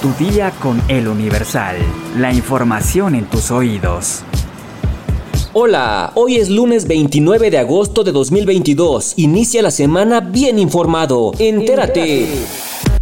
Tu día con el Universal. La información en tus oídos. Hola, hoy es lunes 29 de agosto de 2022. Inicia la semana bien informado. Entérate.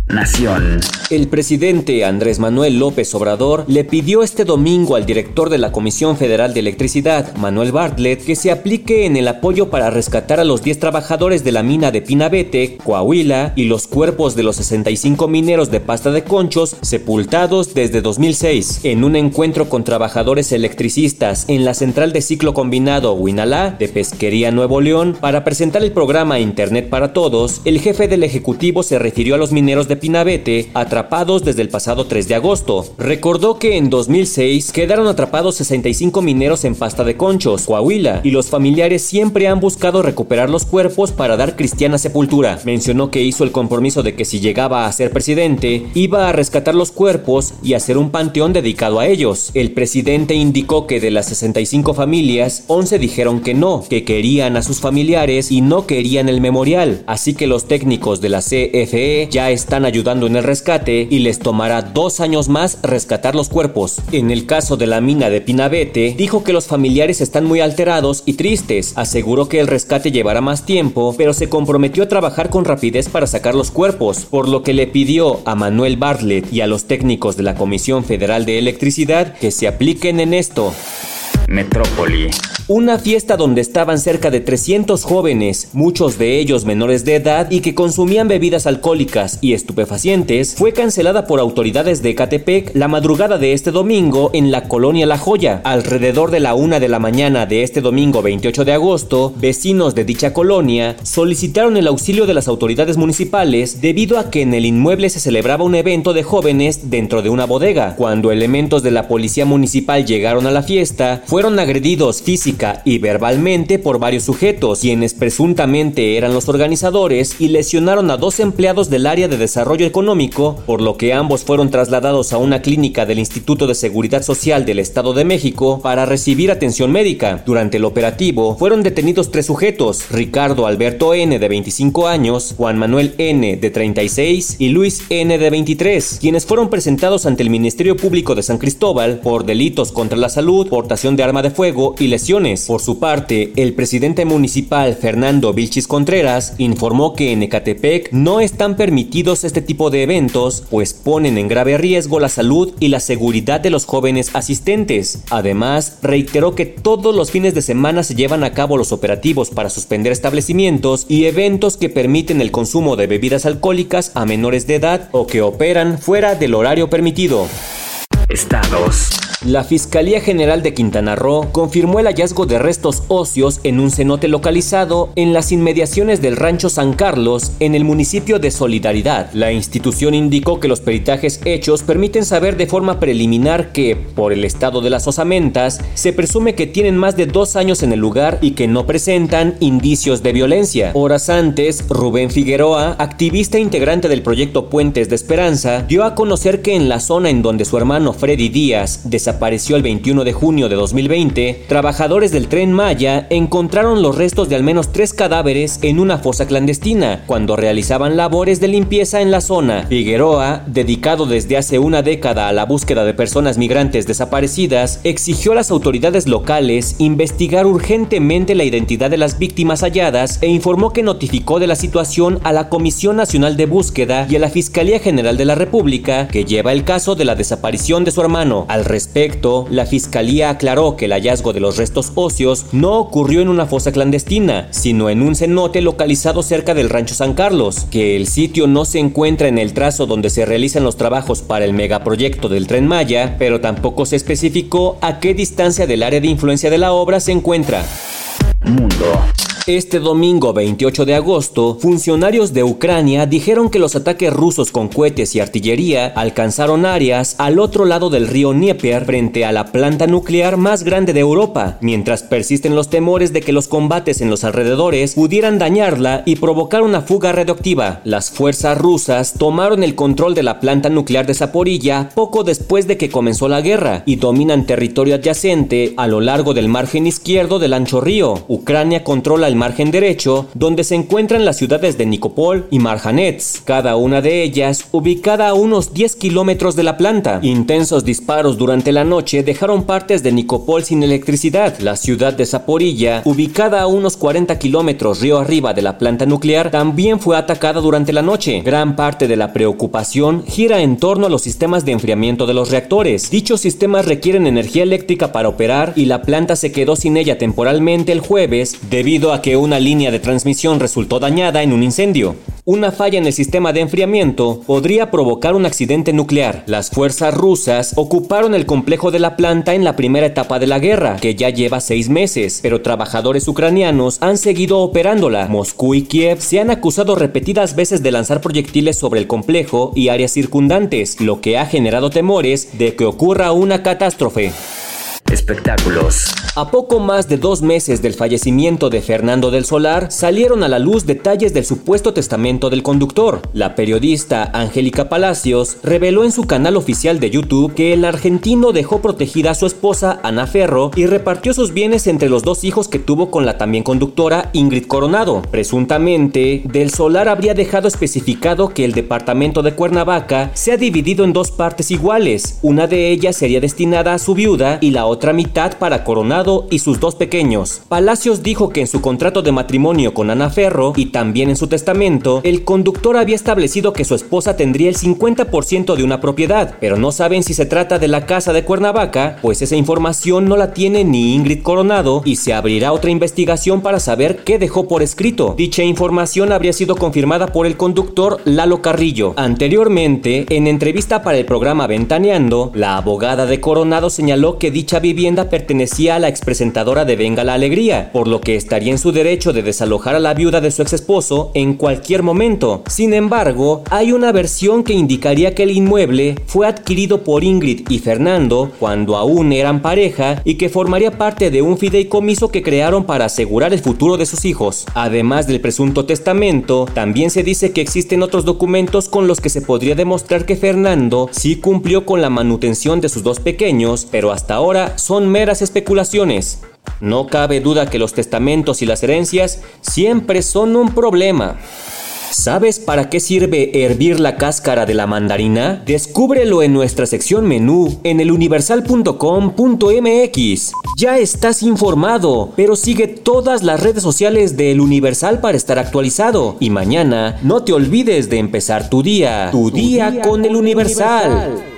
Nación. El presidente Andrés Manuel López Obrador le pidió este domingo al director de la Comisión Federal de Electricidad, Manuel Bartlett, que se aplique en el apoyo para rescatar a los 10 trabajadores de la mina de Pinabete, Coahuila, y los cuerpos de los 65 mineros de pasta de conchos sepultados desde 2006. En un encuentro con trabajadores electricistas en la central de ciclo combinado Huinalá de Pesquería Nuevo León, para presentar el programa Internet para Todos, el jefe del Ejecutivo se refirió a los mineros de Pinabete atrapados desde el pasado 3 de agosto. Recordó que en 2006 quedaron atrapados 65 mineros en pasta de conchos, Coahuila, y los familiares siempre han buscado recuperar los cuerpos para dar cristiana sepultura. Mencionó que hizo el compromiso de que si llegaba a ser presidente, iba a rescatar los cuerpos y hacer un panteón dedicado a ellos. El presidente indicó que de las 65 familias, 11 dijeron que no, que querían a sus familiares y no querían el memorial, así que los técnicos de la CFE ya están ayudando en el rescate y les tomará dos años más rescatar los cuerpos. En el caso de la mina de Pinabete, dijo que los familiares están muy alterados y tristes. Aseguró que el rescate llevará más tiempo, pero se comprometió a trabajar con rapidez para sacar los cuerpos, por lo que le pidió a Manuel Bartlett y a los técnicos de la Comisión Federal de Electricidad que se apliquen en esto. Metrópoli. Una fiesta donde estaban cerca de 300 jóvenes, muchos de ellos menores de edad y que consumían bebidas alcohólicas y estupefacientes, fue cancelada por autoridades de Ecatepec la madrugada de este domingo en la colonia La Joya. Alrededor de la una de la mañana de este domingo 28 de agosto, vecinos de dicha colonia solicitaron el auxilio de las autoridades municipales debido a que en el inmueble se celebraba un evento de jóvenes dentro de una bodega. Cuando elementos de la policía municipal llegaron a la fiesta, fueron agredidos físicamente y verbalmente por varios sujetos, quienes presuntamente eran los organizadores y lesionaron a dos empleados del área de desarrollo económico, por lo que ambos fueron trasladados a una clínica del Instituto de Seguridad Social del Estado de México para recibir atención médica. Durante el operativo fueron detenidos tres sujetos, Ricardo Alberto N de 25 años, Juan Manuel N de 36 y Luis N de 23, quienes fueron presentados ante el Ministerio Público de San Cristóbal por delitos contra la salud, portación de arma de fuego y lesiones por su parte, el presidente municipal Fernando Vilchis Contreras informó que en Ecatepec no están permitidos este tipo de eventos, pues ponen en grave riesgo la salud y la seguridad de los jóvenes asistentes. Además, reiteró que todos los fines de semana se llevan a cabo los operativos para suspender establecimientos y eventos que permiten el consumo de bebidas alcohólicas a menores de edad o que operan fuera del horario permitido. Estados. La Fiscalía General de Quintana Roo confirmó el hallazgo de restos óseos en un cenote localizado en las inmediaciones del rancho San Carlos en el municipio de Solidaridad. La institución indicó que los peritajes hechos permiten saber de forma preliminar que, por el estado de las osamentas, se presume que tienen más de dos años en el lugar y que no presentan indicios de violencia. Horas antes, Rubén Figueroa, activista integrante del proyecto Puentes de Esperanza, dio a conocer que en la zona en donde su hermano Freddy Díaz desapareció el 21 de junio de 2020, trabajadores del tren Maya encontraron los restos de al menos tres cadáveres en una fosa clandestina cuando realizaban labores de limpieza en la zona. Figueroa, dedicado desde hace una década a la búsqueda de personas migrantes desaparecidas, exigió a las autoridades locales investigar urgentemente la identidad de las víctimas halladas e informó que notificó de la situación a la Comisión Nacional de Búsqueda y a la Fiscalía General de la República, que lleva el caso de la desaparición de su hermano. Al respecto, la fiscalía aclaró que el hallazgo de los restos óseos no ocurrió en una fosa clandestina, sino en un cenote localizado cerca del rancho San Carlos, que el sitio no se encuentra en el trazo donde se realizan los trabajos para el megaproyecto del tren Maya, pero tampoco se especificó a qué distancia del área de influencia de la obra se encuentra. Mundo. Este domingo 28 de agosto, funcionarios de Ucrania dijeron que los ataques rusos con cohetes y artillería alcanzaron áreas al otro lado del río Dnieper frente a la planta nuclear más grande de Europa, mientras persisten los temores de que los combates en los alrededores pudieran dañarla y provocar una fuga radioactiva. Las fuerzas rusas tomaron el control de la planta nuclear de Zaporilla poco después de que comenzó la guerra y dominan territorio adyacente a lo largo del margen izquierdo del ancho río. Ucrania controla el margen derecho, donde se encuentran las ciudades de Nicopol y Marjanets, cada una de ellas ubicada a unos 10 kilómetros de la planta. Intensos disparos durante la noche dejaron partes de Nicopol sin electricidad. La ciudad de Zaporilla, ubicada a unos 40 kilómetros río arriba de la planta nuclear, también fue atacada durante la noche. Gran parte de la preocupación gira en torno a los sistemas de enfriamiento de los reactores. Dichos sistemas requieren energía eléctrica para operar y la planta se quedó sin ella temporalmente el jueves debido a que una línea de transmisión resultó dañada en un incendio. Una falla en el sistema de enfriamiento podría provocar un accidente nuclear. Las fuerzas rusas ocuparon el complejo de la planta en la primera etapa de la guerra, que ya lleva seis meses, pero trabajadores ucranianos han seguido operándola. Moscú y Kiev se han acusado repetidas veces de lanzar proyectiles sobre el complejo y áreas circundantes, lo que ha generado temores de que ocurra una catástrofe. Espectáculos. A poco más de dos meses del fallecimiento de Fernando del Solar, salieron a la luz detalles del supuesto testamento del conductor. La periodista Angélica Palacios reveló en su canal oficial de YouTube que el argentino dejó protegida a su esposa Ana Ferro y repartió sus bienes entre los dos hijos que tuvo con la también conductora Ingrid Coronado. Presuntamente, Del Solar habría dejado especificado que el departamento de Cuernavaca se ha dividido en dos partes iguales. Una de ellas sería destinada a su viuda y la otra otra mitad para Coronado y sus dos pequeños. Palacios dijo que en su contrato de matrimonio con Ana Ferro y también en su testamento, el conductor había establecido que su esposa tendría el 50% de una propiedad, pero no saben si se trata de la casa de Cuernavaca, pues esa información no la tiene ni Ingrid Coronado y se abrirá otra investigación para saber qué dejó por escrito. Dicha información habría sido confirmada por el conductor Lalo Carrillo. Anteriormente, en entrevista para el programa Ventaneando, la abogada de Coronado señaló que dicha vivienda pertenecía a la expresentadora de Venga la Alegría, por lo que estaría en su derecho de desalojar a la viuda de su ex esposo en cualquier momento. Sin embargo, hay una versión que indicaría que el inmueble fue adquirido por Ingrid y Fernando cuando aún eran pareja y que formaría parte de un fideicomiso que crearon para asegurar el futuro de sus hijos. Además del presunto testamento, también se dice que existen otros documentos con los que se podría demostrar que Fernando sí cumplió con la manutención de sus dos pequeños, pero hasta ahora son meras especulaciones. No cabe duda que los testamentos y las herencias siempre son un problema. ¿Sabes para qué sirve hervir la cáscara de la mandarina? Descúbrelo en nuestra sección menú en eluniversal.com.mx. Ya estás informado, pero sigue todas las redes sociales de El Universal para estar actualizado. Y mañana no te olvides de empezar tu día. Tu, día, con, El Universal.